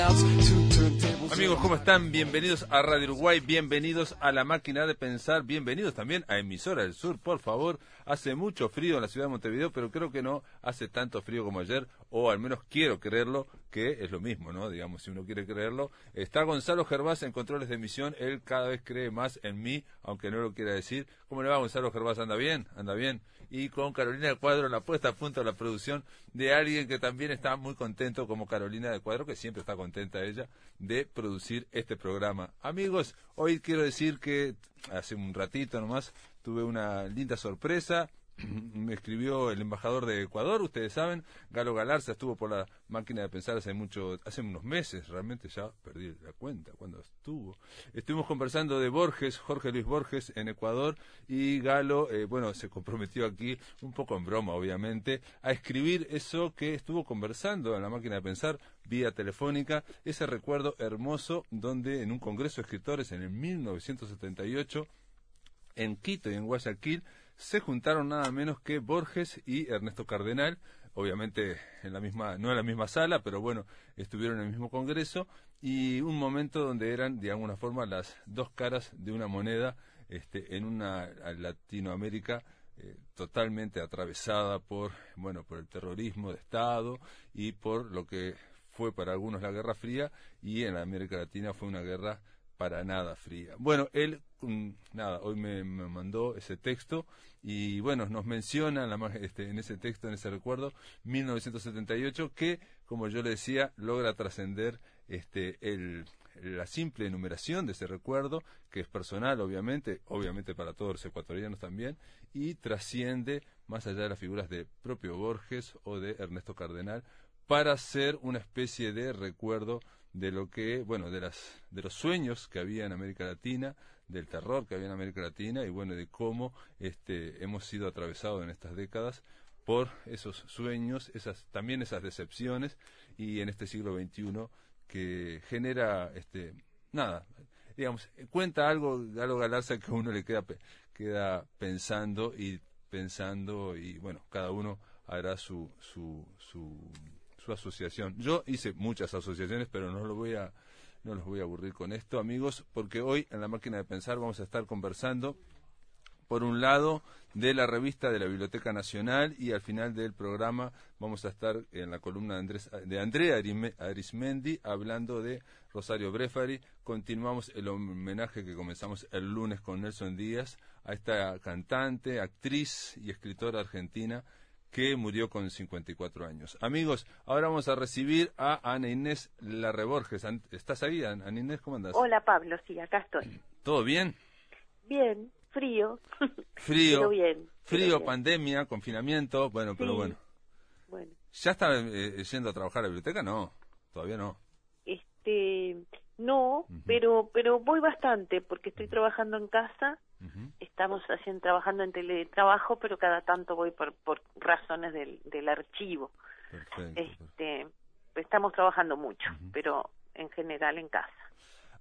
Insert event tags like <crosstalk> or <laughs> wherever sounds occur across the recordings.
Amigos, ¿cómo están? Bienvenidos a Radio Uruguay, bienvenidos a La Máquina de Pensar, bienvenidos también a Emisora del Sur, por favor. Hace mucho frío en la ciudad de Montevideo, pero creo que no hace tanto frío como ayer, o al menos quiero creerlo, que es lo mismo, ¿no? Digamos, si uno quiere creerlo. Está Gonzalo Gervás en controles de emisión, él cada vez cree más en mí, aunque no lo quiera decir. ¿Cómo le va Gonzalo Gervás? ¿Anda bien? ¿Anda bien? Y con Carolina del Cuadro, la puesta a punto de la producción de alguien que también está muy contento, como Carolina del Cuadro, que siempre está contenta ella, de producir este programa. Amigos, hoy quiero decir que hace un ratito nomás tuve una linda sorpresa. <laughs> Me escribió el embajador de Ecuador, ustedes saben, Galo Galarza estuvo por la máquina de pensar hace mucho, hace unos meses, realmente ya perdí la cuenta cuando estuvo. Estuvimos conversando de Borges, Jorge Luis Borges en Ecuador y Galo, eh, bueno, se comprometió aquí, un poco en broma obviamente, a escribir eso que estuvo conversando en la máquina de pensar vía telefónica, ese recuerdo hermoso donde en un congreso de escritores en el 1978 en Quito y en Guayaquil se juntaron nada menos que Borges y Ernesto Cardenal, obviamente en la misma, no en la misma sala, pero bueno, estuvieron en el mismo congreso, y un momento donde eran, de alguna forma, las dos caras de una moneda este, en una Latinoamérica eh, totalmente atravesada por, bueno, por el terrorismo de Estado y por lo que fue para algunos la Guerra Fría, y en la América Latina fue una guerra para nada fría. Bueno, él, mm, nada, hoy me, me mandó ese texto y bueno, nos menciona la, ma- este, en ese texto, en ese recuerdo, 1978, que, como yo le decía, logra trascender este, el, la simple enumeración de ese recuerdo, que es personal, obviamente, obviamente para todos los ecuatorianos también, y trasciende más allá de las figuras de propio Borges o de Ernesto Cardenal, para ser una especie de recuerdo de lo que, bueno, de las de los sueños que había en América Latina, del terror que había en América Latina y bueno, de cómo este hemos sido atravesados en estas décadas por esos sueños, esas también esas decepciones y en este siglo XXI que genera este nada, digamos, cuenta algo Galo Galarza que uno le queda queda pensando y pensando y bueno, cada uno hará su su su su asociación. Yo hice muchas asociaciones, pero no lo voy a no los voy a aburrir con esto, amigos, porque hoy en la máquina de pensar vamos a estar conversando por un lado de la revista de la Biblioteca Nacional y al final del programa vamos a estar en la columna de, Andrés, de Andrea Arismendi hablando de Rosario Brefari. Continuamos el homenaje que comenzamos el lunes con Nelson Díaz a esta cantante, actriz y escritora argentina que murió con 54 años. Amigos, ahora vamos a recibir a Ana Inés Larreborges. ¿Estás ahí, Ana Inés? ¿Cómo andas? Hola Pablo, sí, acá estoy. <clears throat> ¿Todo bien? Bien, frío. <laughs> Frío. Pero bien. pero Frío, bien. pandemia, confinamiento, bueno, pero bueno. Bueno, ¿Ya está eh, yendo a trabajar a la biblioteca? No, todavía no. este, no, pero pero voy bastante porque estoy trabajando en casa. Estamos haciendo trabajando en teletrabajo, pero cada tanto voy por por razones del del archivo. Perfecto. Este, estamos trabajando mucho, pero en general en casa.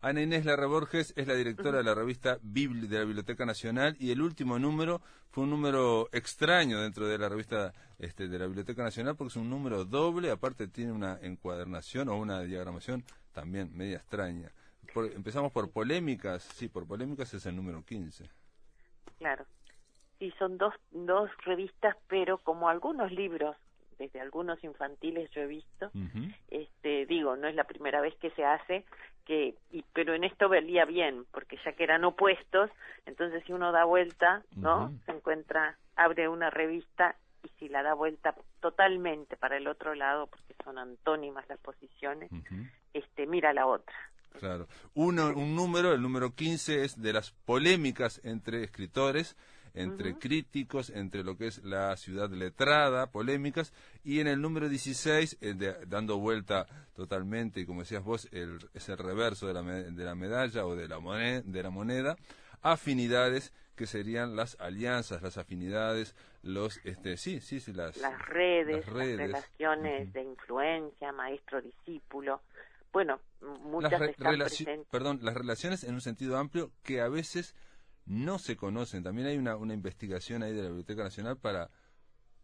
Ana Inés Larreborges es la directora de la revista Bibli de la Biblioteca Nacional y el último número fue un número extraño dentro de la revista este, de la Biblioteca Nacional porque es un número doble, aparte tiene una encuadernación o una diagramación también media extraña. Por- empezamos por polémicas, sí, por polémicas es el número 15. Claro. Sí, son dos, dos revistas, pero como algunos libros, desde algunos infantiles yo he visto, este, digo, no es la primera vez que se hace, que, y, pero en esto valía bien, porque ya que eran opuestos, entonces si uno da vuelta, ¿no? Se encuentra, abre una revista y si la da vuelta totalmente para el otro lado, porque son antónimas las posiciones, este, mira la otra. Claro. Uno, un número, el número 15 es de las polémicas entre escritores, entre críticos, entre lo que es la ciudad letrada, polémicas, y en el número 16, eh, de- dando vuelta totalmente, y como decías vos, el, es el reverso de la, de la medalla o de la, moneda, de la moneda, afinidades que serían las alianzas, las afinidades, los, este, sí, sí, sí, las, Las redes, las redes. las relaciones de influencia, maestro-discípulo, bueno, muchas las re- están presentes. perdón, las relaciones en un sentido amplio que a veces no se conocen. También hay una, una investigación ahí de la Biblioteca Nacional para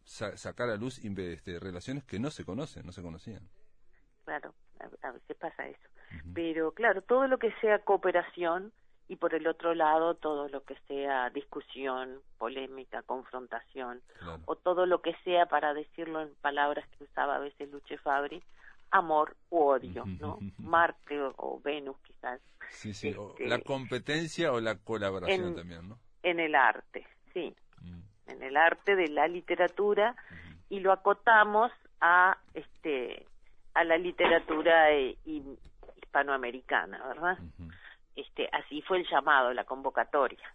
sa- sacar a luz este, relaciones que no se conocen, no se conocían. Claro, a, veces pasa eso. Pero claro, todo lo que sea cooperación y por el otro lado todo lo que sea discusión, polémica, confrontación o todo lo que sea para decirlo en palabras que usaba a veces Luche Fabri, amor u odio, ¿no? Marte o, Venus quizás. Sí, sí, este, la competencia o la colaboración también, ¿no? En el arte, sí. Mm. En el arte de la literatura y lo acotamos a este a la literatura eh, hispanoamericana, ¿verdad? este así fue el llamado, la convocatoria.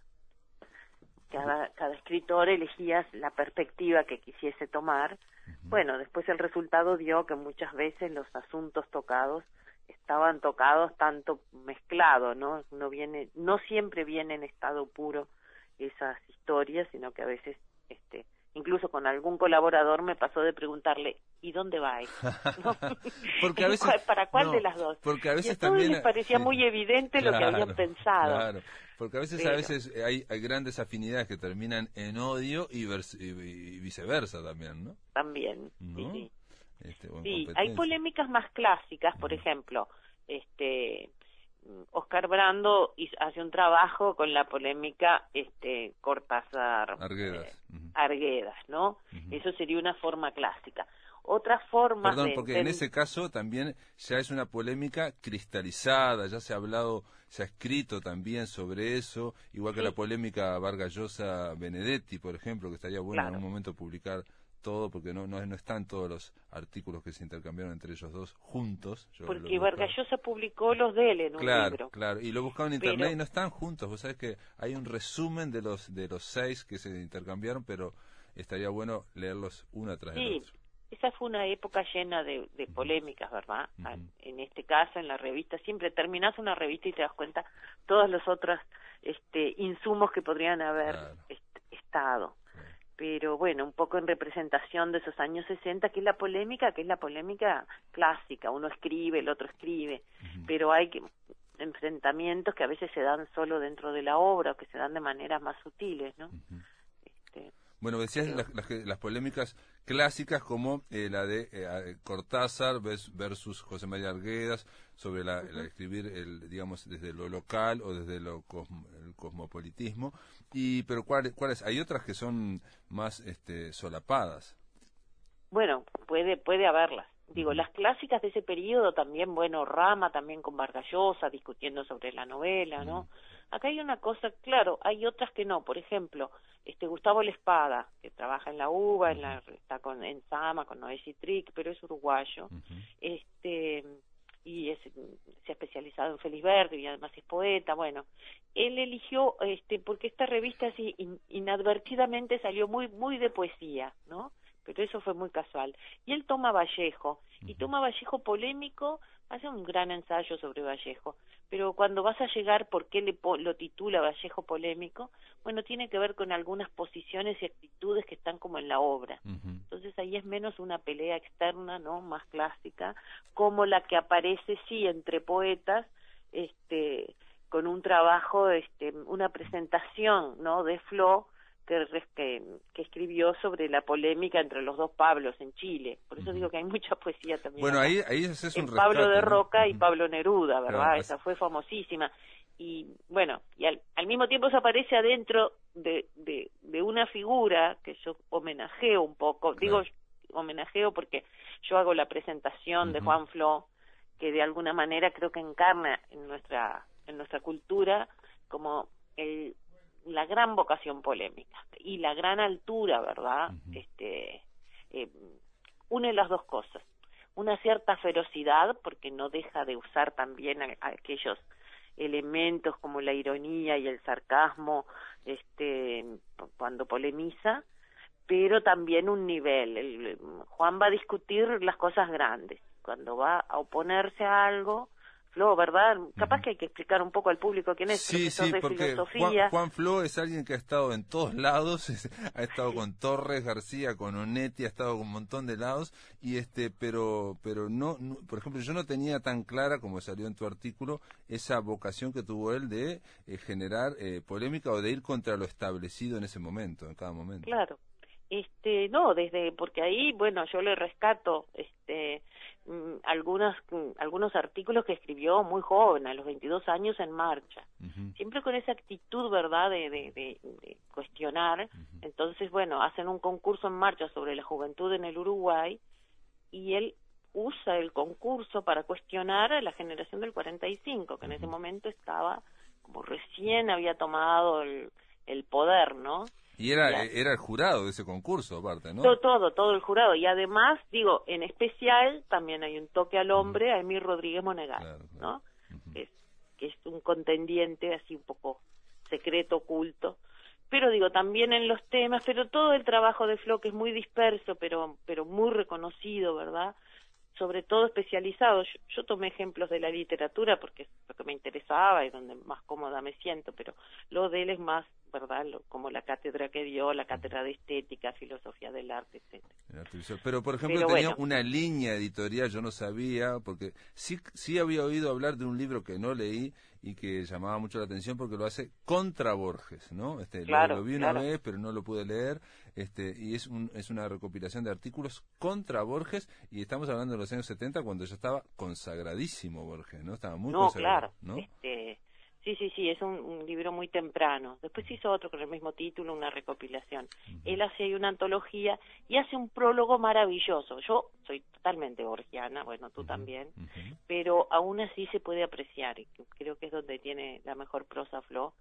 Cada, cada escritor elegía la perspectiva que quisiese tomar. Bueno, después el resultado dio que muchas veces los asuntos tocados estaban tocados tanto mezclados, ¿no? No viene, no siempre viene en estado puro esas historias, sino que a veces este incluso con algún colaborador me pasó de preguntarle ¿y dónde va <laughs> porque a veces para cuál de las dos porque a veces y también les parecía muy evidente lo que habían pensado. claro. Porque a veces a veces hay, hay, grandes afinidades que terminan en odio y, viceversa también no también sí, sí. Este, sí hay polémicas más clásicas por ejemplo este Oscar Brando hace un trabajo con la polémica este Cortázar Arguedas, eh, Arguedas ¿no? Eso sería una forma clásica. Otra forma Perdón, porque en ese caso también ya es una polémica cristalizada, ya se ha hablado, se ha escrito también sobre eso, igual que la polémica Vargallosa Benedetti, por ejemplo, que estaría bueno en un momento publicar todo, porque no, no, no, están todos los artículos que se intercambiaron entre ellos dos juntos. porque Vargallosa publicó los de él en un claro, libro. Claro, y lo buscaban en internet y no están juntos. Vos sabés que hay un resumen de los, de los seis que se intercambiaron, pero estaría bueno leerlos una tras sí. otra. Esa fue una época llena de, polémicas, ¿verdad? En este caso, en la revista, siempre terminás una revista y te das cuenta todos los otros este, insumos que podrían haber estado. Pero bueno, un poco en representación de esos años 60, que es la polémica, que es la polémica clásica, uno escribe, el otro escribe, pero hay enfrentamientos que a veces se dan solo dentro de la obra o que se dan de maneras más sutiles, ¿no? Bueno, decías las, polémicas clásicas como eh, la de eh, Cortázar versus José María Arguedas sobre la, escribir, el, digamos, desde lo local o desde lo el cosmopolitismo. Y, pero ¿cuáles? Hay otras que son más este, solapadas. Bueno, puede, puede haberlas. Digo, las clásicas de ese periodo también, bueno, Rama también con Vargallosa discutiendo sobre la novela, ¿no? Acá hay una cosa, claro, hay otras que no. Por ejemplo, este Gustavo Lespada, que trabaja en la UBA, en la, está con, en Sama, con Noé Citric, pero es uruguayo. Este y es, se ha especializado en Félix Verde y además es poeta, bueno, él eligió, este, porque esta revista así inadvertidamente salió muy, muy de poesía, ¿no? Pero eso fue muy casual. Y él toma Vallejo, y toma Vallejo polémico, hace un gran ensayo sobre Vallejo, pero cuando vas a llegar, ¿por qué le lo titula Vallejo polémico? Bueno, tiene que ver con algunas posiciones y actitudes que están como en la obra. Entonces ahí es menos una pelea externa, ¿no? Más clásica, como la que aparece, sí, entre poetas, este con un trabajo, este, una presentación, ¿no? De Flo, que, que, escribió sobre la polémica entre los dos Pablos en Chile. Por eso digo que hay mucha <laughs> poesía también. Bueno, ahí, ahí es un Pablo de Roca y Pablo Neruda, ¿verdad? Esa fue famosísima. Y bueno, y al, mismo tiempo se aparece adentro de, de, de, una figura que yo homenajeo un poco. Digo homenajeo porque yo hago la presentación de Juan Flo, que de alguna manera creo que encarna en nuestra, en nuestra cultura como el la gran vocación polémica y la gran altura, ¿verdad? Este eh, une las dos cosas. Una cierta ferocidad, porque no deja de usar también aquellos elementos como la ironía y el sarcasmo este cuando polemiza, pero también un nivel. Juan va a discutir las cosas grandes. Cuando va a oponerse a algo, Flo, ¿verdad? Capaz que hay que explicar un poco al público quién es. Sí, sí, porque Juan, Juan, Flo es alguien que ha estado en todos lados, <laughs> ha estado con Torres, García, con Onetti, ha estado con un montón de lados, y este, pero, pero no, por ejemplo, yo no tenía tan clara, como salió en tu artículo, esa vocación que tuvo él de eh, generar eh, polémica o de ir contra lo establecido en ese momento, en cada momento. Claro. Este, no, desde porque ahí, bueno, yo le rescato este mm, algunos mm, algunos artículos que escribió muy joven, a los 22 años en marcha. Siempre con esa actitud, ¿verdad?, de, de, cuestionar. Entonces, bueno, hacen un concurso en marcha sobre la juventud en el Uruguay y él usa el concurso para cuestionar a la generación del 45, que en ese momento estaba como recién había tomado el, el poder, ¿no? Y era, era el jurado de ese concurso, aparte, ¿no? Todo, todo, todo el jurado. Y además, digo, en especial también hay un toque al hombre, a Emir Rodríguez Monegal, ¿no? que, es, que es un contendiente así un poco secreto, oculto. Pero digo, también en los temas, pero todo el trabajo de Flo, que es muy disperso, pero, pero muy reconocido, ¿verdad? sobre todo especializados. Yo, tomé ejemplos de la literatura porque es lo que me interesaba y donde más cómoda me siento, pero lo de él es más, ¿verdad? como la cátedra que dio, la cátedra de estética, filosofía del arte, etcétera. Pero, por ejemplo, tenía una línea editorial, yo no sabía, porque sí, sí había oído hablar de un libro que no leí y que llamaba mucho la atención porque lo hace contra Borges, ¿no? Este, lo, vi una vez, pero no lo pude leer, este, y es, un, es una recopilación de artículos contra Borges, y estamos hablando de los años 70 cuando ya estaba consagradísimo Borges, ¿no? Estaba muy consagrado, ¿no? Este, Sí, sí, sí, es un, libro muy temprano. Después hizo otro con el mismo título, una recopilación. Él hace ahí una antología y hace un prólogo maravilloso. Yo soy totalmente borgiana, bueno, tú también, pero aún así se puede apreciar y creo que es donde tiene la mejor prosa Flo,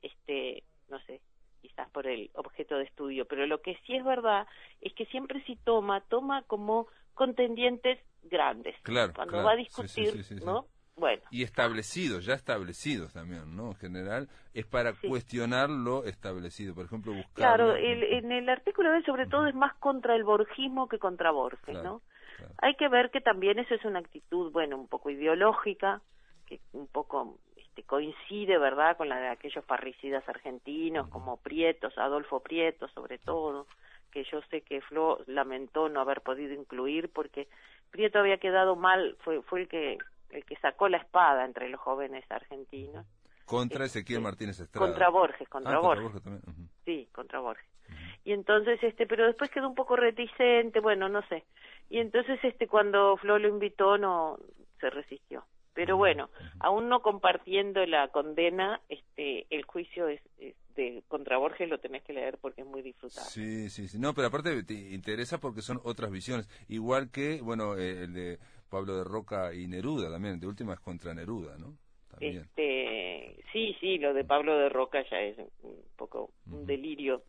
este, no sé, quizás por el objeto de estudio, pero lo que sí es verdad es que siempre si toma, toma como contendientes grandes. Claro, Cuando va a discutir, ¿no? Bueno. Y establecidos, ya establecidos también, ¿no? En general, es para cuestionar lo establecido. Por ejemplo, buscar. Claro, en el artículo de sobre todo es más contra el borgismo que contra Borges, ¿no? Hay que ver que también eso es una actitud, bueno, un poco ideológica, que un poco este, coincide, ¿verdad?, con la de aquellos parricidas argentinos como Prietos, Adolfo Prieto, sobre todo, que yo sé que Flo lamentó no haber podido incluir porque Prieto había quedado mal, fue, fue el que el que sacó la espada entre los jóvenes argentinos. Contra este, Ezequiel Martínez Estrada. Contra Borges, contra ah, Borges. también. Sí, contra Borges. Y entonces, este, pero después quedó un poco reticente, bueno, no sé. Y entonces, este, cuando Flo lo invitó, no se resistió. Pero bueno, aún no compartiendo la condena, este, el juicio es, de contra Borges lo tenés que leer porque es muy disfrutable. Sí, sí, sí. No, pero aparte te interesa porque son otras visiones. Igual que, bueno, eh, el de Pablo de Roca y Neruda también, de última es contra Neruda, ¿no? Este, sí, sí, lo de Pablo de Roca ya es un poco un delirio.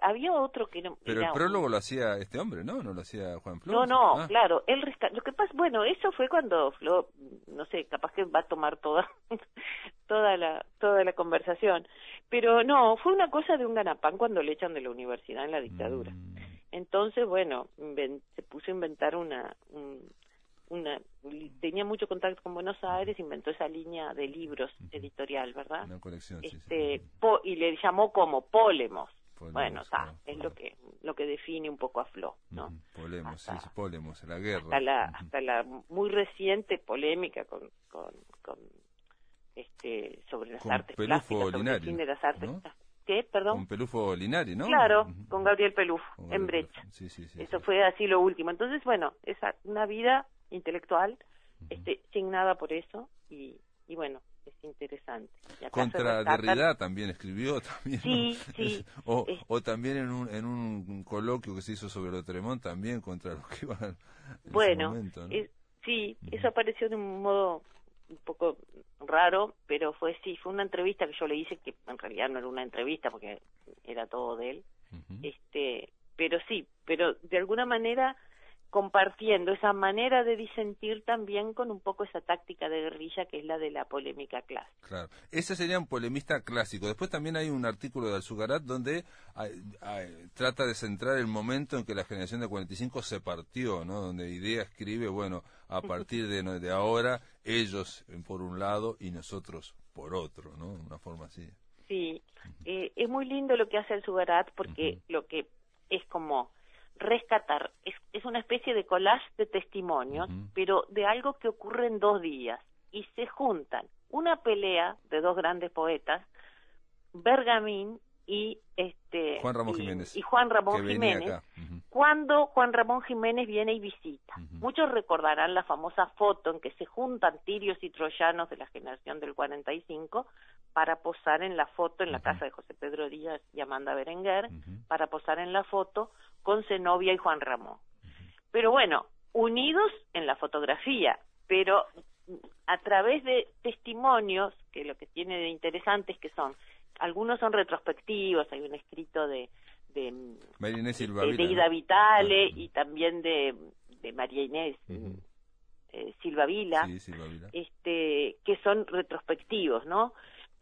había otro que no. Pero el prólogo lo hacía este hombre, ¿no? No lo hacía Juan. No, no, ah. claro. Él Lo que pasa, bueno, eso fue cuando Flo, no sé, capaz que va a tomar toda, <laughs> toda la, toda la conversación. Pero no, fue una cosa de un ganapán cuando le echan de la universidad en la dictadura. Mm. Entonces, bueno, se puso a inventar una, una tenía mucho contacto con Buenos Aires, inventó esa línea de libros editorial, ¿verdad? Una colección, este, y le llamó como Polemos. bueno, está, es lo que lo que define un poco a Flo, ¿no? Polemos, sí, Polemos, la guerra. Hasta la, hasta la muy reciente polémica con, con, con este sobre las artes plásticas, sobre el fin de las artes ¿Qué? Perdón. Con Pelufo Linari, ¿no? Claro, con Gabriel Pelufo, en Brecha. Sí, sí, sí, Eso fue así lo último. Entonces, bueno, es una vida intelectual, este, signada por eso y, y bueno, es interesante. Contra Derrida también escribió, <laughs> también. Sí, sí. o, o también en un, en un coloquio que se hizo sobre lo Tremont, también contra los que iban. Bueno, sí, eso apareció de un modo un poco raro, pero fue sí, fue una entrevista que yo le hice, que en realidad no era una entrevista porque era todo de él. Este, pero sí, pero de alguna manera compartiendo esa manera de disentir también con un poco esa táctica de guerrilla que es la de la polémica clásica. Claro, ese sería un polemista clásico. Después también hay un artículo de Alzugarat donde trata de centrar el momento en que la generación de 45 se partió, ¿no? Donde Idea escribe, bueno, a partir de, de ahora ellos por un lado y nosotros por otro, ¿no? Una forma así. Sí, eh, es muy lindo lo que hace Alzugarat porque lo que es como rescatar. Es, es una especie de collage de testimonios, pero de algo que ocurre en dos días. Y se juntan una pelea de dos grandes poetas, Bergamín y este Juan Ramón y- Jiménez, y Juan Ramón Jiménez cuando Juan Ramón Jiménez viene y visita. Muchos recordarán la famosa foto en que se juntan tirios y troyanos de la generación del 45 para posar en la foto en la casa de José Pedro Díaz y Amanda Berenguer, para posar en la foto con Zenobia y Juan Ramón. Pero bueno, unidos en la fotografía, pero a través de testimonios, que lo que tiene de interesante es que son, algunos son retrospectivos, hay un escrito de, de, Vitale y también de, de María Inés eh, Silva Vila, Sí, Silva Vila. este, que son retrospectivos, ¿no?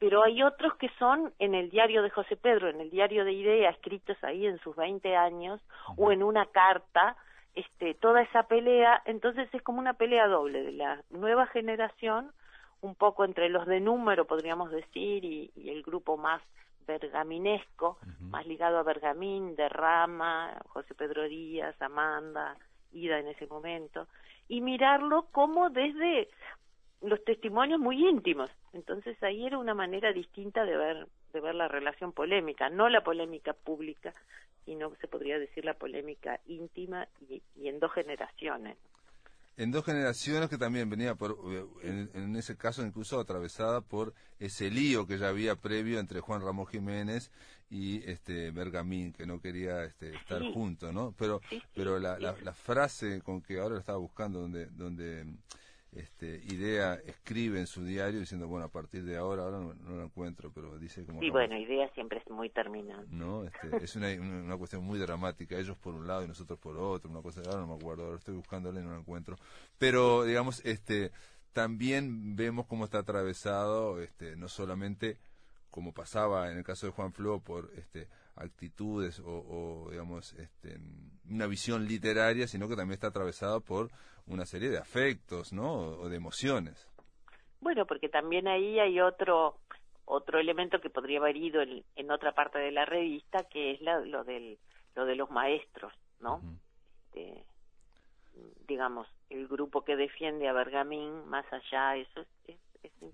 Pero hay otros que son en el diario de José Pedro, en el diario de Idea, escritos ahí en sus 20 años, o en una carta, este, toda esa pelea, entonces es como una pelea doble de la nueva generación, un poco entre los de número, podríamos decir, y, y el grupo más bergaminesco, más ligado a Bergamín, de Rama, José Pedro Díaz, Amanda, Ida en ese momento, y mirarlo como desde los testimonios muy íntimos. Entonces ahí era una manera distinta de ver de ver la relación polémica, no la polémica pública, sino se podría decir la polémica íntima y, y en dos generaciones. En dos generaciones que también venía por, eh, en, en ese caso incluso atravesada por ese lío que ya había previo entre Juan Ramón Jiménez y este Bergamín, que no quería este, estar Sí. juntos, ¿no? Pero, Sí, sí, pero la, la, la frase con que ahora la estaba buscando, donde, donde este, Idea escribe en su diario diciendo, bueno, a partir de ahora, ahora no, no lo encuentro, pero dice como... Y bueno, idea siempre es muy terminante. ¿no? Este, es una, una, cuestión muy dramática, ellos por un lado y nosotros por otro, una cosa, ahora no me acuerdo, ahora estoy buscándole y no la encuentro. Pero, digamos, este, también vemos cómo está atravesado, este, no solamente como pasaba en el caso de Juan Flo por este, actitudes o, o, digamos, este, una visión literaria, sino que también está atravesado por una serie de afectos, ¿no? O, de emociones. Bueno, porque también ahí hay otro otro elemento que podría haber ido en, en otra parte de la revista, que es la- lo del lo de los maestros, ¿no? Este, digamos, el grupo que defiende a Bergamín, más allá, eso es, es, es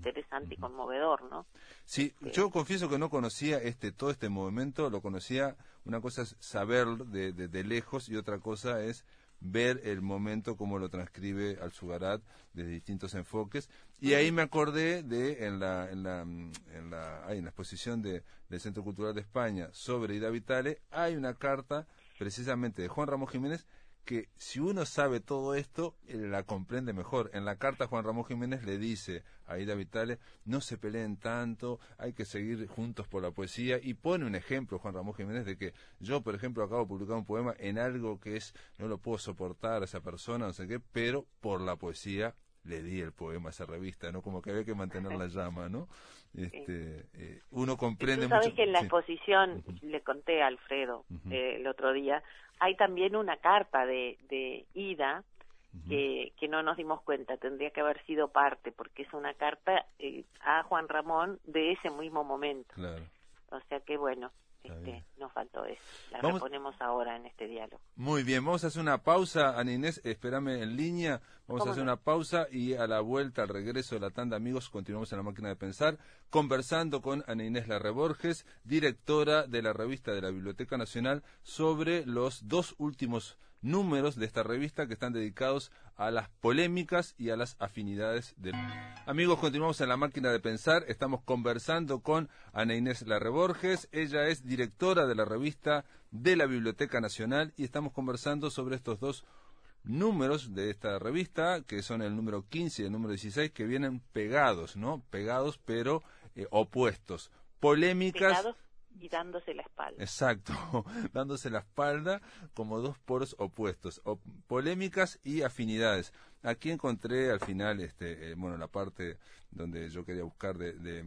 interesante y conmovedor, ¿no? Sí, yo confieso que no conocía este todo este movimiento, lo conocía, una cosa es saber de, de, de lejos y otra cosa es ver el momento como lo transcribe Al-Sugarat desde distintos enfoques y ahí me acordé de en la en la mm, en la, ay, en la exposición de, del Centro Cultural de España sobre Ida Vitale hay una carta precisamente de Juan Ramón Jiménez que si uno sabe todo esto, la comprende mejor. En la carta Juan Ramón Jiménez le dice a Ida Vitale, no se peleen tanto, hay que seguir juntos por la poesía, y pone un ejemplo Juan Ramón Jiménez de que yo, por ejemplo, acabo de publicar un poema en algo que es, no lo puedo soportar a esa persona, no sé qué, pero por la poesía le di el poema a esa revista, ¿no? Como que había que mantener la llama, ¿no? Este, eh, uno comprende Tú sabes mucho. que en la sí. exposición, le conté a Alfredo eh, el otro día, hay también una carta de, de Ida que, que no nos dimos cuenta, tendría que haber sido parte, porque es una carta eh, a Juan Ramón de ese mismo momento. Claro. O sea que bueno, este, nos faltó eso. La Vamos- reponemos ahora en este diálogo. Muy bien, vamos a hacer una pausa, Ana Inés, espérame en línea, vamos a ¿Cómo hacer no? una pausa y a la vuelta, al regreso de la tanda, amigos, continuamos en la máquina de pensar, conversando con Ana Inés Larreborges, directora de la revista de la Biblioteca Nacional, sobre los dos últimos números de esta revista que están dedicados a las polémicas y a las afinidades del... Amigos, continuamos en la máquina de pensar, estamos conversando con Ana Inés Larreborges, ella es directora de la revista de la Biblioteca Nacional y estamos conversando sobre estos dos números de esta revista, que son el número 15 y el número 16, que vienen pegados, ¿no? Pegados pero eh, opuestos. Polémicas... y dándose la espalda. Exacto, <laughs> dándose la espalda como dos poros opuestos, polémicas y afinidades. Aquí encontré al final, este, eh, bueno, la parte donde yo quería buscar de, de,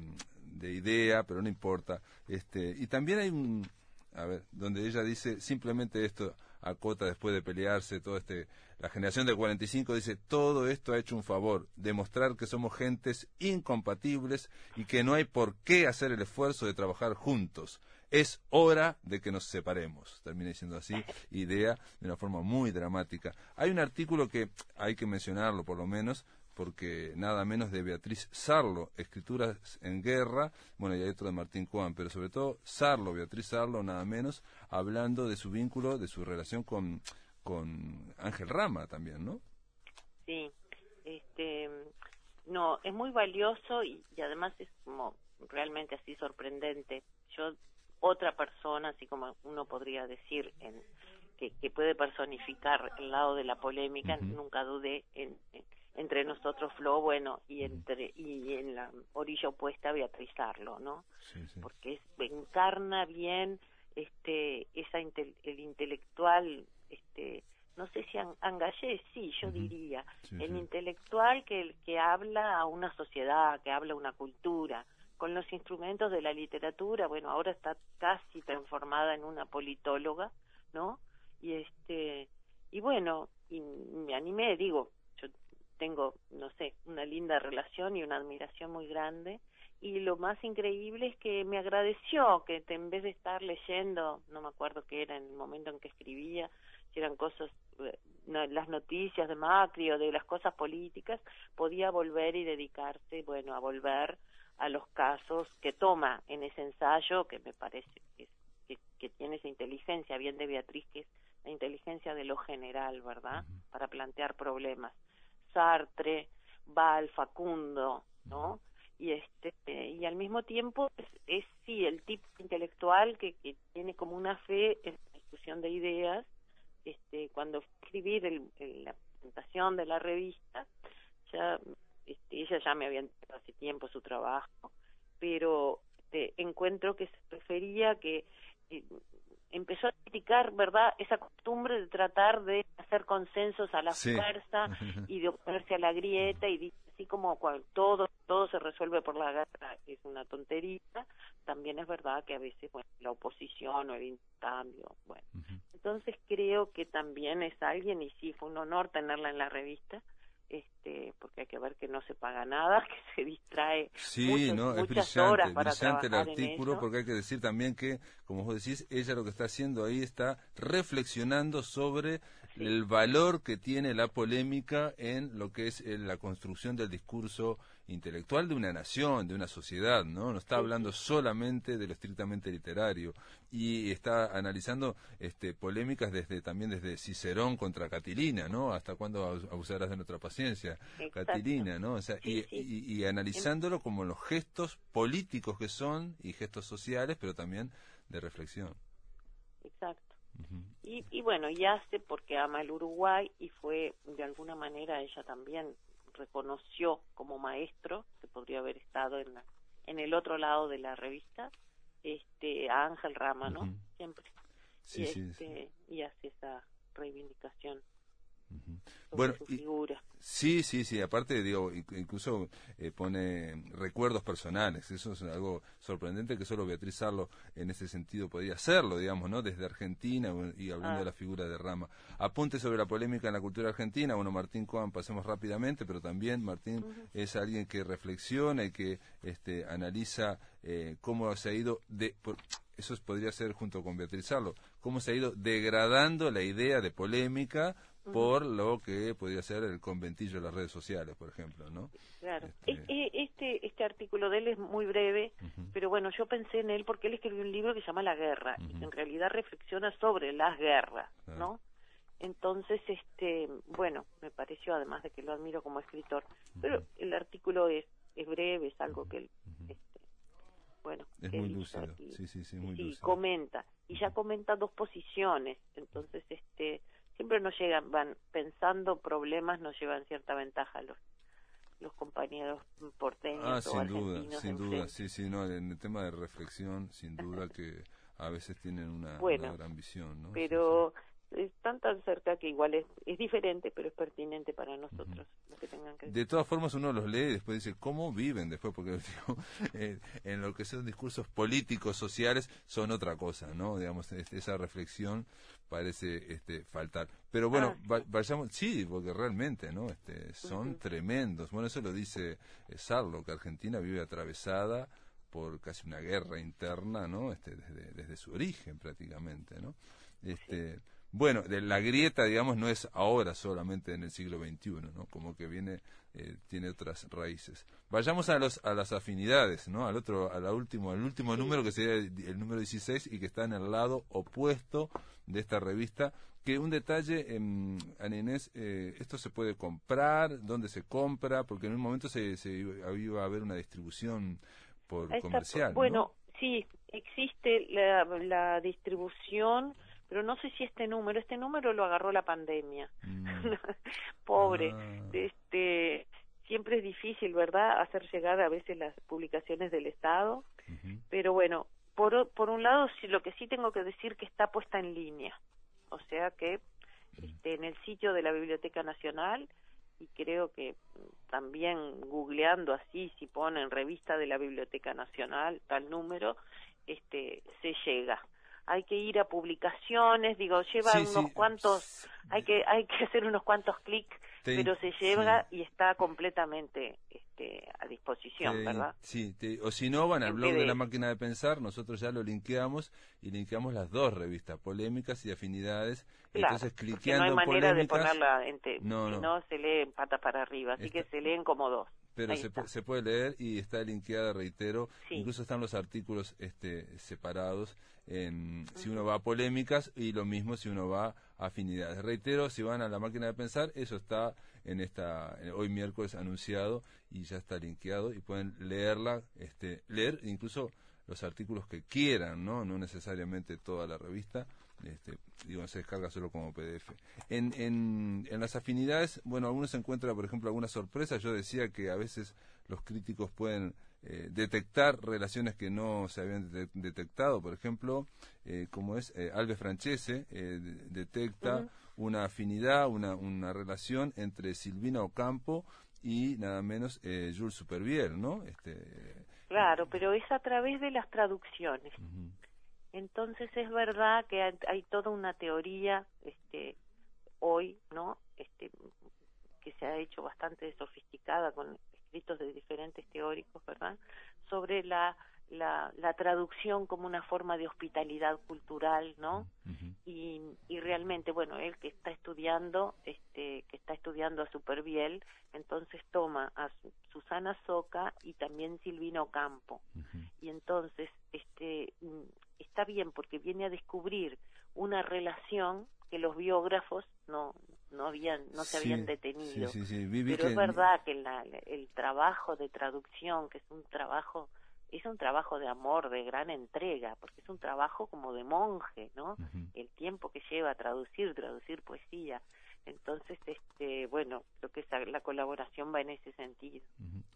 de idea, pero no importa. Este, y también hay un, a ver, donde ella dice simplemente esto, acota después de pelearse, todo este, la generación del 45 dice, todo esto ha hecho un favor, demostrar que somos gentes incompatibles y que no hay por qué hacer el esfuerzo de trabajar juntos. Es hora de que nos separemos. Termina diciendo así, idea de una forma muy dramática. Hay un artículo que hay que mencionarlo por lo menos, porque nada menos de Beatriz Sarlo, Escrituras en Guerra, bueno, y hay otro de Martín Cuán, pero sobre todo Sarlo, Beatriz Sarlo, nada menos, hablando de su vínculo, de su relación con, con Ángel Rama también, ¿no? Sí, este, no, es muy valioso y, y además es como realmente así sorprendente. Yo, otra persona, así como uno podría decir en que, puede personificar el lado de la polémica, nunca dudé en, entre nosotros Flo, bueno, y entre y en la orilla opuesta Beatrizarlo, ¿no? Porque es, encarna bien este esa el intelectual este no sé si Angallé, sí, yo diría, el intelectual que, que habla a una sociedad, que habla a una cultura, con los instrumentos de la literatura, bueno, ahora está casi transformada en una politóloga, ¿no? y este y bueno y me animé digo tengo no sé una linda relación y una admiración muy grande y lo más increíble es que me agradeció que en vez de estar leyendo no me acuerdo qué era en el momento en que escribía si eran cosas eh, las noticias de Macri o de las cosas políticas podía volver y dedicarse bueno a volver a los casos que toma en ese ensayo que me parece que, que, que tiene esa inteligencia bien de Beatriz que es la inteligencia de lo general, ¿verdad? Para plantear problemas. Sartre, Val, Facundo, ¿no? Y este y al mismo tiempo es, sí el tipo intelectual que, que, tiene como una fe en la discusión de ideas. Este, cuando escribí la presentación de la revista, ya este, ella ya me había enterado hace tiempo su trabajo, pero este, encuentro que se prefería que empezó a criticar, ¿verdad?, esa costumbre de tratar de hacer consensos a la fuerza y de oponerse a la grieta y dice así como cual, todo todo se resuelve por la guerra es una tontería, también es verdad que a veces bueno, la oposición o el intercambio, bueno. Entonces creo que también es alguien y sí fue un honor tenerla en la revista este porque hay que ver que no se paga nada, <laughs> que se distrae sí, no, es brillante, brillante el artículo porque hay que decir también que, como vos decís, ella lo que está haciendo ahí está reflexionando sobre el valor que tiene la polémica en lo que es eh, la construcción del discurso intelectual de una nación, de una sociedad, ¿no? No está hablando solamente de lo estrictamente literario y está analizando este, polémicas desde también desde Cicerón contra Catilina, ¿no? Hasta cuándo abusarás de nuestra paciencia, Catilina, ¿no? O sea, y, y, analizándolo como los gestos políticos que son y gestos sociales, pero también de reflexión. Exacto y, y bueno, y hace porque ama el Uruguay y fue, de alguna manera, ella también reconoció como maestro, que podría haber estado en, la, en el otro lado de la revista, este a Ángel Rama, ¿no? Siempre. y, este, y hace esa reivindicación bueno, sí, sí, sí, aparte, digo, incluso eh, pone recuerdos personales, eso es algo sorprendente que solo Beatriz Arlo en ese sentido podía hacerlo, digamos, ¿no? Desde Argentina y hablando de ah. la figura de Rama. Apunte sobre la polémica en la cultura argentina, bueno, Martín Coan, pasemos rápidamente, pero también Martín es alguien que reflexiona y que este, analiza eh, cómo se ha ido de... eso podría ser junto con Beatriz Arlo, cómo se ha ido degradando la idea de polémica por lo que podría ser el conventillo de las redes sociales, por ejemplo, ¿no? Claro. Este, este, este artículo de él es muy breve, pero bueno, yo pensé en él porque él escribió un libro que se llama La Guerra y en realidad reflexiona sobre las guerras, ¿no? Entonces, este, bueno, me pareció además de que lo admiro como escritor, pero el artículo es es breve, es algo que él este, bueno, es muy lúcido. sí, sí, sí, muy y comenta y ya comenta dos posiciones, entonces este siempre nos llegan, van pensando problemas, nos llevan cierta ventaja los los compañeros porteños ah, sin duda, sin duda, sí, sí, no, en el tema de reflexión, sin duda que a veces tienen una, gran visión, ¿no? Pero están tan cerca que igual es, es diferente, pero es pertinente para nosotros. que tengan que de todas formas, uno los lee y después dice, ¿cómo viven después? Porque <laughs> eh, en lo que son discursos políticos, sociales, son otra cosa, ¿no? Digamos, esa reflexión parece este, faltar. Pero bueno, ah. vayamos, sí, porque realmente, ¿no? Este, son tremendos. Bueno, eso lo dice eh, Sarlo, que Argentina vive atravesada por casi una guerra interna, ¿no? Este, desde, desde su origen prácticamente, ¿no? Este, bueno, de la grieta, digamos, no es ahora solamente en el siglo XXI, ¿no? Como que viene, eh, tiene otras raíces. Vayamos a, los, a las afinidades, ¿no? Al otro, al último, al último número que sería el, número 16 y que está en el lado opuesto de esta revista. Que un detalle, en Ana Inés, eh, esto se puede comprar, dónde se compra, porque en un momento se, se iba a haber una distribución por comercial. Bueno, sí, existe la, la distribución pero no sé si este número, este número lo agarró la pandemia. Mm. <laughs> Pobre. Ah. Este, siempre es difícil, ¿verdad?, hacer llegar a veces las publicaciones del Estado, pero bueno, por, por un lado, sí, lo que sí tengo que decir que está puesta en línea, o sea que este, en el sitio de la Biblioteca Nacional y creo que también googleando así, si ponen revista de la Biblioteca Nacional, tal número, este, se llega hay que ir a publicaciones, digo, lleva unos cuantos, hay que hay que <laughs> hacer unos cuantos clics, pero se lleva y está completamente este, a disposición, ¿verdad? Sí, o si no van al blog de la máquina de pensar, nosotros ya lo linkeamos y linkeamos las dos revistas, polémicas y afinidades. Entonces cliqueando no hay manera de ponerla en no, si no. se lee patas para arriba, así que se leen como dos pero se, se, puede leer y está linkeada, reitero, incluso están los artículos este, separados, en, si uno va a polémicas y lo mismo si uno va a afinidades. Reitero, si van a la máquina de pensar, eso está en esta, hoy miércoles anunciado y ya está linkeado y pueden leerla, este, leer incluso los artículos que quieran, ¿no? No necesariamente toda la revista, este, digo, se descarga solo como PDF. En, en, en las afinidades, bueno, algunos encuentran, por ejemplo, alguna sorpresa. Yo decía que a veces los críticos pueden eh, detectar relaciones que no se habían detectado. Por ejemplo, eh, como es eh, Alves Francese, eh, detecta una afinidad, una, una relación entre Silvina Ocampo y nada menos Jules Supervielle, ¿no? Este, claro, pero es a través de las traducciones. Entonces es verdad que hay, toda una teoría este, hoy, ¿no? Este, que se ha hecho bastante sofisticada con escritos de diferentes teóricos, ¿verdad? Sobre la, la, la traducción como una forma de hospitalidad cultural, ¿no? y, y realmente, bueno, él que está estudiando, este, que está estudiando a Superviel, entonces toma a Susana Soca y también Silvino Campo. Y entonces, este, está bien porque viene a descubrir una relación que los biógrafos no no habían no se habían detenido. pero es verdad que el trabajo de traducción que es un trabajo es un trabajo de amor de gran entrega porque es un trabajo como de monje no el tiempo que lleva a traducir traducir poesía entonces, este, bueno, lo que es la colaboración va en ese sentido.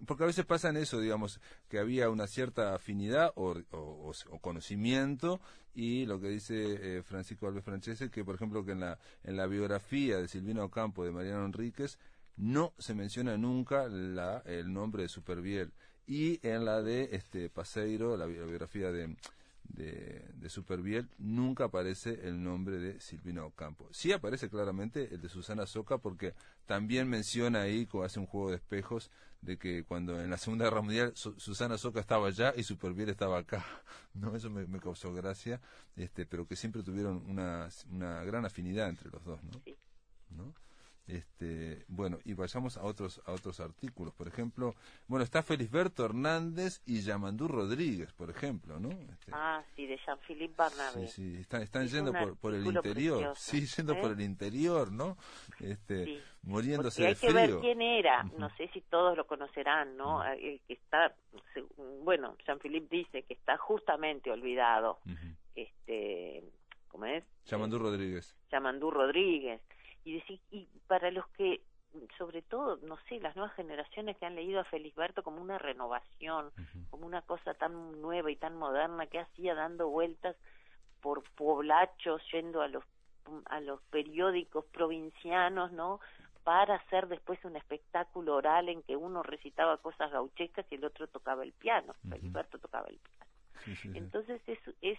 Porque a veces pasa en eso, digamos, que había una cierta afinidad o, conocimiento y lo que dice eh, Francisco Alves Francese, que por ejemplo que en la, en la biografía de Silvino Ocampo de Mariano Enríquez no se menciona nunca la, el nombre de Superviel y en la de este Paseiro, la biografía de de, de Superbiel, nunca aparece el nombre de Silvina Ocampo. Sí aparece claramente el de Susana Soca porque también menciona ahí, como hace un juego de espejos, de que cuando en la Segunda Guerra Mundial Susana Soca estaba allá y Superbiel estaba acá. <laughs> No, eso me, me, causó gracia, este, pero que siempre tuvieron una, una gran afinidad entre los dos, ¿no? ¿No? Este, bueno, y vayamos a otros a otros artículos. Por ejemplo, bueno, está Felisberto Hernández y Yamandú Rodríguez, por ejemplo, ¿no? Este, ah, sí, de Jean-Philippe Barnabé. Sí, sí, están, están yendo por, por el interior. sí, yendo por ¿eh? el interior, ¿no? Este, muriéndose de frío. Hay que ver quién era. No sé si todos lo conocerán, ¿no? El que está, bueno, Jean-Philippe dice que está justamente olvidado. Este, ¿cómo es? Yamandú Rodríguez. Yamandú Rodríguez y decir y para los que sobre todo no sé las nuevas generaciones que han leído a Felisberto como una renovación como una cosa tan nueva y tan moderna que hacía dando vueltas por poblachos yendo a los a los periódicos provincianos no para hacer después un espectáculo oral en que uno recitaba cosas gauchescas y el otro tocaba el piano Felisberto tocaba el piano. Entonces es, es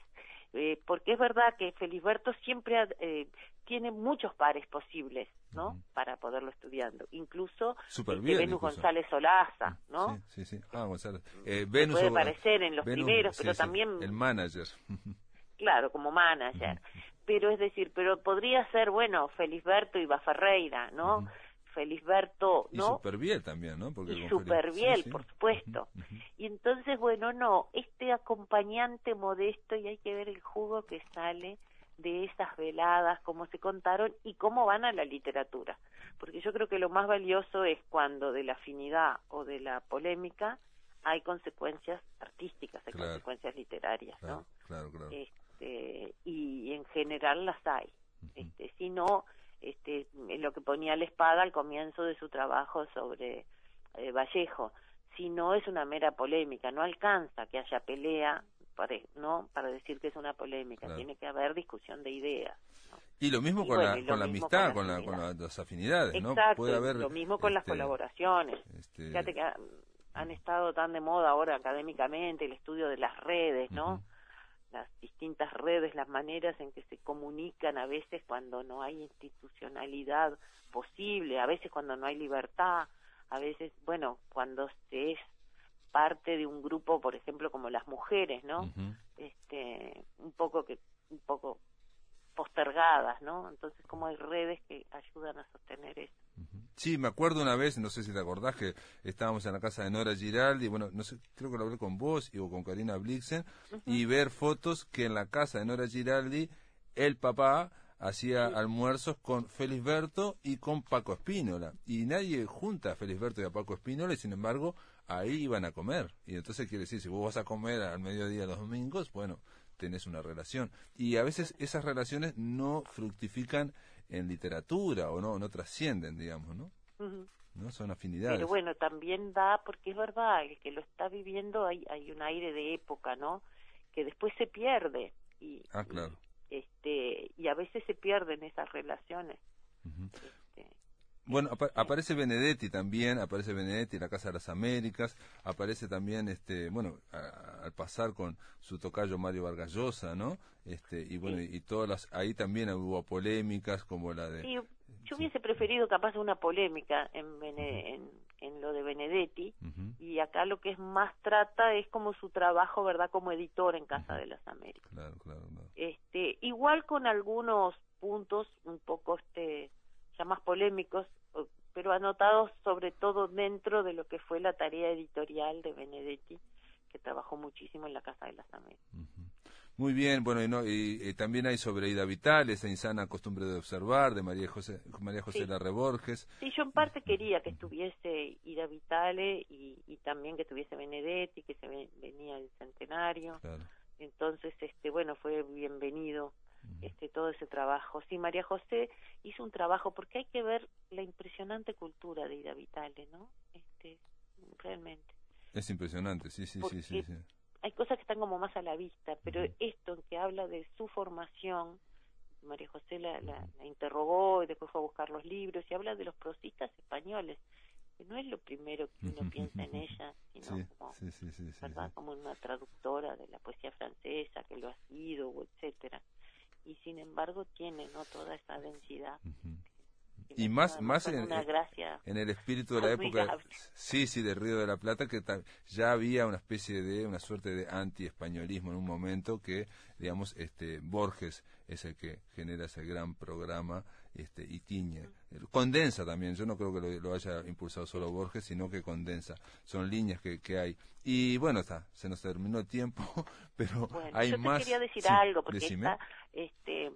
eh, porque es verdad que Felisberto siempre eh, tiene muchos pares posibles, ¿no? Para poderlo estudiando. Incluso este, Venus González Solaza, ¿no? Sí, sí, Ah, González. Eh, Venus, puede aparecer en los primeros, pero también... El manager. <laughs> claro, como manager. pero es decir, pero podría ser, bueno, Felisberto y Baferreira, ¿no? Felisberto, ¿no? Y Superbiel también, ¿no? Porque y Superbiel, por supuesto. Y entonces, bueno, no, este acompañante modesto y hay que ver el jugo que sale de esas veladas, cómo se contaron y cómo van a la literatura. Porque yo creo que lo más valioso es cuando de la afinidad o de la polémica hay consecuencias artísticas, hay consecuencias literarias, ¿no? Claro, claro. Este, y en general las hay. este, si no, este, lo que ponía la espada al comienzo de su trabajo sobre eh, Vallejo, si no es una mera polémica, no alcanza que haya pelea para, no para decir que es una polémica, tiene que haber discusión de ideas. Y lo mismo con, la, con la amistad, con, la, con, las afinidades, ¿no? Puede haber, lo mismo con las este, colaboraciones. Este... Fíjate que han, estado tan de moda ahora académicamente el estudio de las redes, ¿no? Las distintas redes, las maneras en que se comunican a veces cuando no hay institucionalidad posible, a veces cuando no hay libertad, a veces, bueno, cuando se es parte de un grupo, por ejemplo, como las mujeres, ¿no? Este, un poco que un poco postergadas, ¿no? Entonces, como hay redes que ayudan a sostener eso. Sí, me acuerdo una vez, no sé si te acordás, que estábamos en la casa de Nora Giraldi, bueno, no sé, creo que lo hablé con vos y, o con Karina Blixen, y ver fotos que en la casa de Nora Giraldi el papá hacía almuerzos con Felisberto y con Paco Espínola. Y nadie junta a Felisberto y a Paco Espínola, y sin embargo, ahí iban a comer. Y entonces quiere decir, si vos vas a comer al mediodía los domingos, bueno, tenés una relación. Y a veces esas relaciones no fructifican en literatura o no, no trascienden, digamos, ¿no? ¿no? Son afinidades. Pero bueno, también da, porque es verdad, el que lo está viviendo hay, hay un aire de época, ¿no? Que después se pierde. Y, ah, claro. este, y a veces se pierden esas relaciones. Bueno, aparece Benedetti también, aparece Benedetti en la Casa de las Américas, aparece también, este, bueno, al pasar con su tocayo Mario Vargallosa, ¿no? Este, y bueno, y todas las, ahí también hubo polémicas como la de... Sí, yo hubiese preferido capaz una polémica en, en, lo de Benedetti, y acá lo que es más trata es como su trabajo, ¿verdad?, como editor en Casa de las Américas. Claro, claro, Este, igual con algunos puntos un poco, este, ya más polémicos, pero anotados sobre todo dentro de lo que fue la tarea editorial de Benedetti, que trabajó muchísimo en la Casa de las Américas. Muy bien, bueno, y, también hay sobre Ida Vital, esa insana costumbre de observar, de María José, María José Larre Borges. Sí, yo en parte quería que estuviese Ida Vitale y, y también que estuviese Benedetti, que se venía el centenario. Entonces, este, bueno, fue bienvenido este todo ese trabajo. Sí, María José hizo un trabajo porque hay que ver la impresionante cultura de Ida Vitale, ¿no? Este, realmente. Es impresionante, sí, sí, sí, sí, Hay cosas que están como más a la vista, pero esto en que habla de su formación, María José la, la, interrogó y después fue a buscar los libros y habla de los prosistas españoles, que no es lo primero que uno piensa en <laughs> ella, sino como, ¿verdad? como una traductora de la poesía francesa que lo ha sido, etcétera y sin embargo tiene no toda esa densidad y más más en, en, el espíritu de la época sí sí de Río de la Plata que ya había una especie de una suerte de anti-españolismo en un momento que digamos este Borges es el que genera ese gran programa este y tiñe condensa también yo no creo que lo, haya impulsado solo Borges sino que condensa son líneas que, que hay. Y bueno está se nos terminó el tiempo <laughs> pero hay yo más. quería decir algo porque este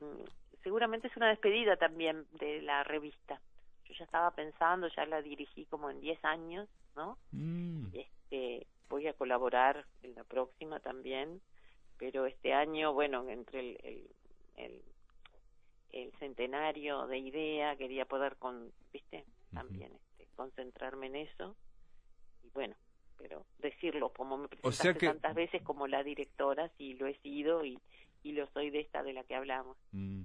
seguramente es una despedida también de la revista. Yo ya estaba pensando, ya la dirigí como en 10 años, ¿no? Mm. Este, voy a colaborar en la próxima también, pero este año, bueno, entre el, el, el, centenario de idea, quería poder, con, ¿viste? También este, concentrarme en eso. Y bueno, pero decirlo como me presentaste tantas veces como la directora, sí lo he sido y, y lo soy de esta de la que hablamos. Mm.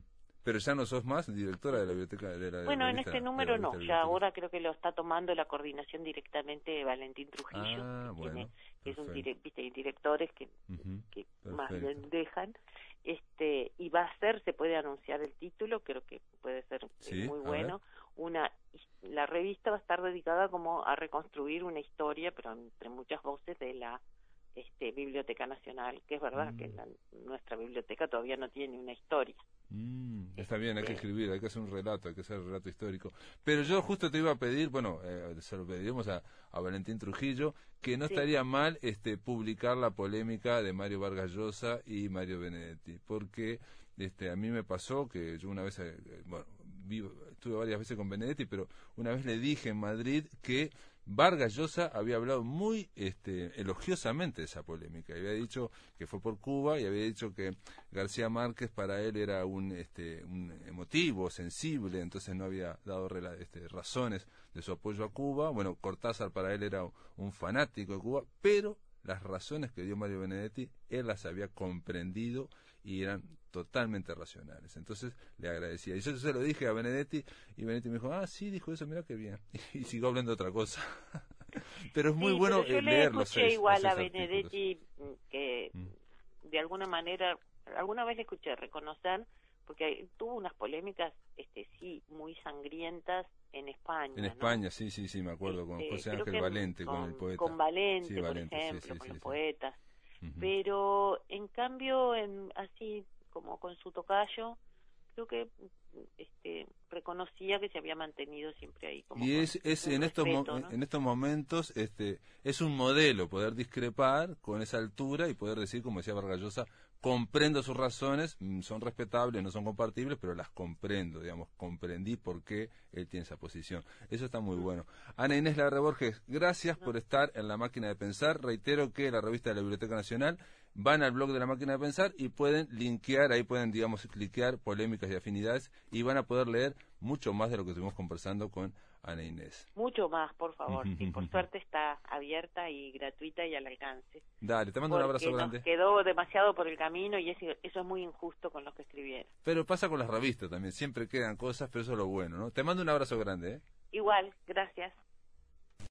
Pero ya no sos más directora de la biblioteca de la Bueno, en este número no, ya ahora creo que lo está tomando la coordinación directamente Valentín Trujillo, ah, que, es un viste, hay directores que, que más dejan. Este, y va a ser, se puede anunciar el título, creo que puede ser eh, muy bueno. Una la revista va a estar dedicada como a reconstruir una historia, pero entre muchas voces de la este, Biblioteca Nacional, que es verdad que mm. nuestra biblioteca todavía no tiene una historia. Mm, está bien, hay que escribir, hay que hacer un relato, hay que hacer un relato histórico. Pero yo justo te iba a pedir, bueno, eh, se lo pediremos a, Valentín Trujillo, que no estaría mal este, publicar la polémica de Mario Vargas Llosa y Mario Benedetti, porque este, a mí me pasó que yo una vez, eh, bueno, estuve varias veces con Benedetti, pero una vez le dije en Madrid que Vargas Llosa había hablado muy este, elogiosamente de esa polémica. Había dicho que fue por Cuba y había dicho que García Márquez para él era un, este, emotivo, sensible, entonces no había dado este, razones de su apoyo a Cuba. Bueno, Cortázar para él era un fanático de Cuba, pero las razones que dio Mario Benedetti, él las había comprendido y eran totalmente racionales. Entonces le agradecía. Y yo se lo dije a Benedetti y Benedetti me dijo, ah, sí, dijo eso, mira qué bien. <laughs> Y, siguió hablando de otra cosa. <laughs> pero es muy bueno yo leer le escuché igual a Benedetti mm, que mm. de alguna manera, alguna vez le escuché reconocer porque tuvo unas polémicas, este sí, muy sangrientas en España. En España, sí, sí, sí, me acuerdo, con este, José Ángel Valente, con, el poeta. Con Valente, por ejemplo, con los poetas. Pero, en cambio, en, así como con su tocayo, creo que este, reconocía que se había mantenido siempre ahí. Como y es, es en, estos en estos momentos este, es un modelo poder discrepar con esa altura y poder decir, como decía Vargallosa, comprendo sus razones, mm, son respetables, no son compartibles, pero las comprendo, digamos, comprendí por qué él tiene esa posición. Eso está muy bueno. Ana Inés Larre Borges, gracias por estar en la máquina de pensar. Reitero que la revista de la Biblioteca Nacional van al blog de la máquina de pensar y pueden linkear, ahí pueden, digamos, cliquear polémicas y afinidades y van a poder leer mucho más de lo que estuvimos conversando con Ana Inés. Mucho más, por favor. <laughs> y por suerte está abierta y gratuita y al alcance. Dale, te mando un abrazo grande. quedó demasiado por el camino y eso, eso es muy injusto con los que escribieron. Pero pasa con las revistas también, siempre quedan cosas, pero eso es lo bueno, ¿no? Te mando un abrazo grande, ¿eh? Igual, gracias.